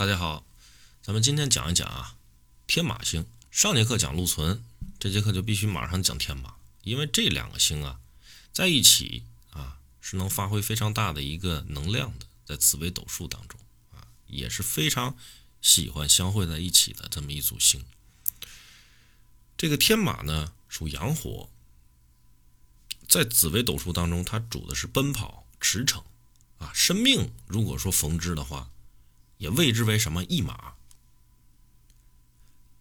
大家好，咱们今天讲一讲啊，天马星。上节课讲禄存，这节课就必须马上讲天马，因为这两个星啊，在一起啊，是能发挥非常大的一个能量的，在紫微斗数当中啊，也是非常喜欢相会在一起的这么一组星。这个天马呢，属阳火，在紫微斗数当中，它主的是奔跑、驰骋啊，生命如果说逢之的话。也谓之为什么驿马？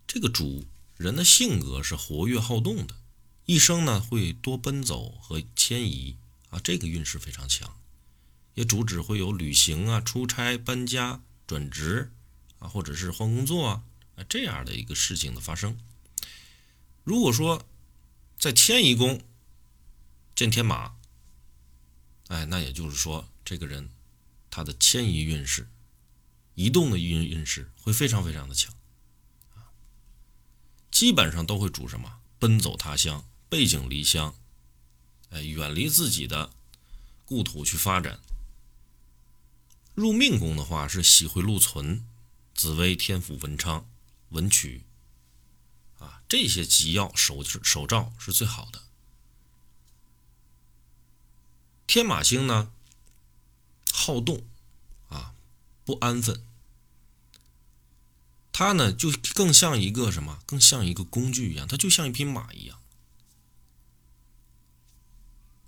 这个主人的性格是活跃好动的，一生呢会多奔走和迁移啊，这个运势非常强，也主旨会有旅行啊、出差、搬家、转职啊，或者是换工作啊这样的一个事情的发生。如果说在迁移宫见天马，哎，那也就是说这个人他的迁移运势。移动的运运势会非常非常的强，基本上都会主什么？奔走他乡，背井离乡，哎，远离自己的故土去发展。入命宫的话是喜会禄存、紫微、天府、文昌、文曲，啊，这些吉要手手照是最好的。天马星呢，好动，啊，不安分。它呢，就更像一个什么？更像一个工具一样，它就像一匹马一样。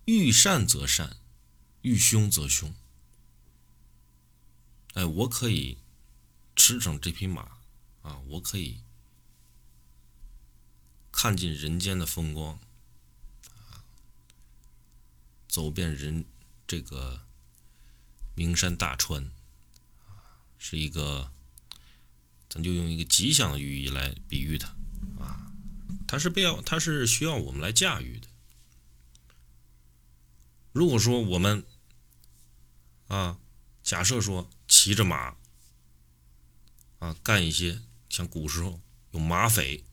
遇善则善，遇凶则凶。哎，我可以驰骋这匹马啊，我可以看尽人间的风光啊，走遍人这个名山大川啊，是一个。咱就用一个吉祥的寓意来比喻它，啊，它是被要，它是需要我们来驾驭的。如果说我们，啊，假设说骑着马，啊，干一些像古时候有马匪，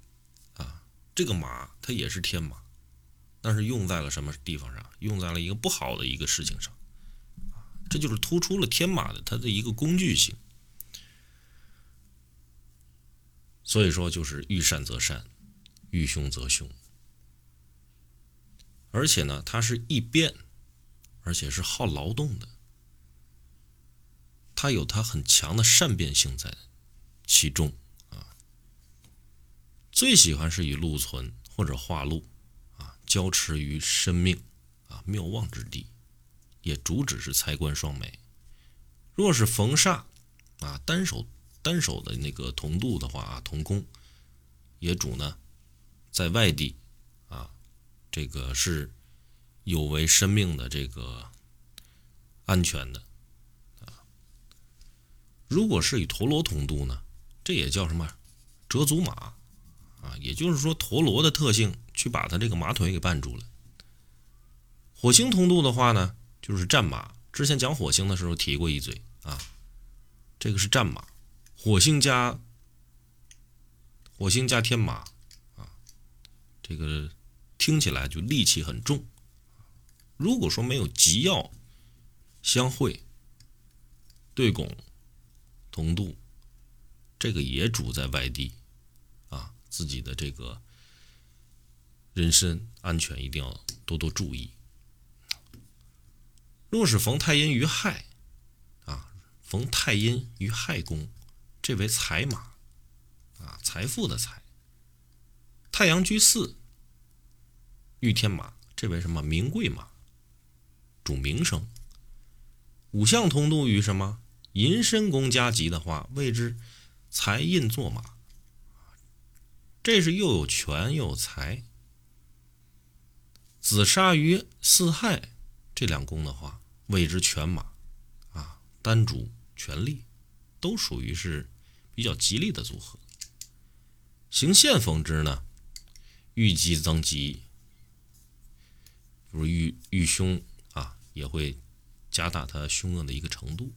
啊，这个马它也是天马，但是用在了什么地方上？用在了一个不好的一个事情上，啊，这就是突出了天马的它的一个工具性。所以说，就是遇善则善，遇凶则凶。而且呢，它是易变，而且是好劳动的，它有它很强的善变性在其中啊。最喜欢是以禄存或者化禄啊，交持于生命啊妙望之地，也主旨是财官双美。若是逢煞啊，单手。单手的那个同度的话啊，同宫也主呢，在外地啊，这个是有违生命的这个安全的啊。如果是以陀螺同度呢，这也叫什么折足马啊？也就是说陀螺的特性去把它这个马腿给绊住了。火星同度的话呢，就是战马。之前讲火星的时候提过一嘴啊，这个是战马。火星加火星加天马啊，这个听起来就戾气很重。如果说没有吉要相会、对拱、同度，这个也主在外地啊，自己的这个人身安全一定要多多注意。若是逢太阴于亥啊，逢太阴于亥宫。这为财马，啊，财富的财。太阳居四，御天马，这为什么？名贵马，主名声。五象同度于什么？寅申宫加吉的话，谓之财印坐马。这是又有权又有财。子杀于四害这两宫的话，谓之权马，啊，单主权力，都属于是。比较吉利的组合，行线逢之呢，遇吉增吉，如遇遇凶啊，也会加大它凶恶的一个程度。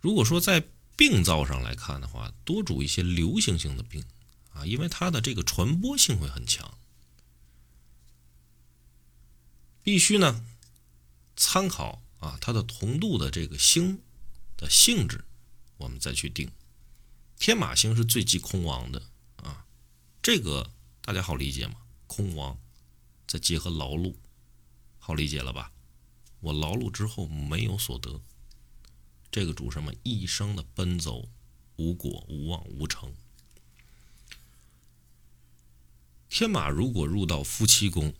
如果说在病灶上来看的话，多主一些流行性的病啊，因为它的这个传播性会很强，必须呢参考啊它的同度的这个星的性质。我们再去定。天马星是最忌空亡的啊，这个大家好理解吗？空亡，再结合劳碌，好理解了吧？我劳碌之后没有所得，这个主什么？一生的奔走，无果、无望、无成。天马如果入到夫妻宫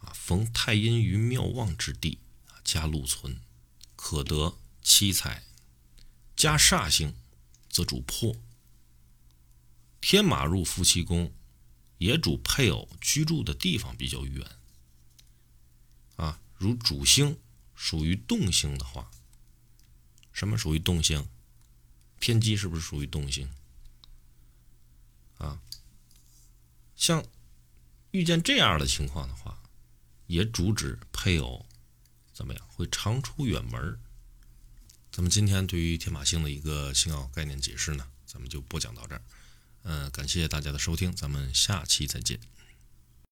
啊，逢太阴于妙旺之地啊，加禄存，可得七财；加煞星，则主破。天马入夫妻宫，也主配偶居住的地方比较远啊。如主星属于动星的话，什么属于动星？天机是不是属于动星？啊，像遇见这样的情况的话，也主指配偶怎么样会常出远门。那么今天对于天马星的一个星耀概念解释呢，咱们就播讲到这儿。嗯，感谢大家的收听，咱们下期再见。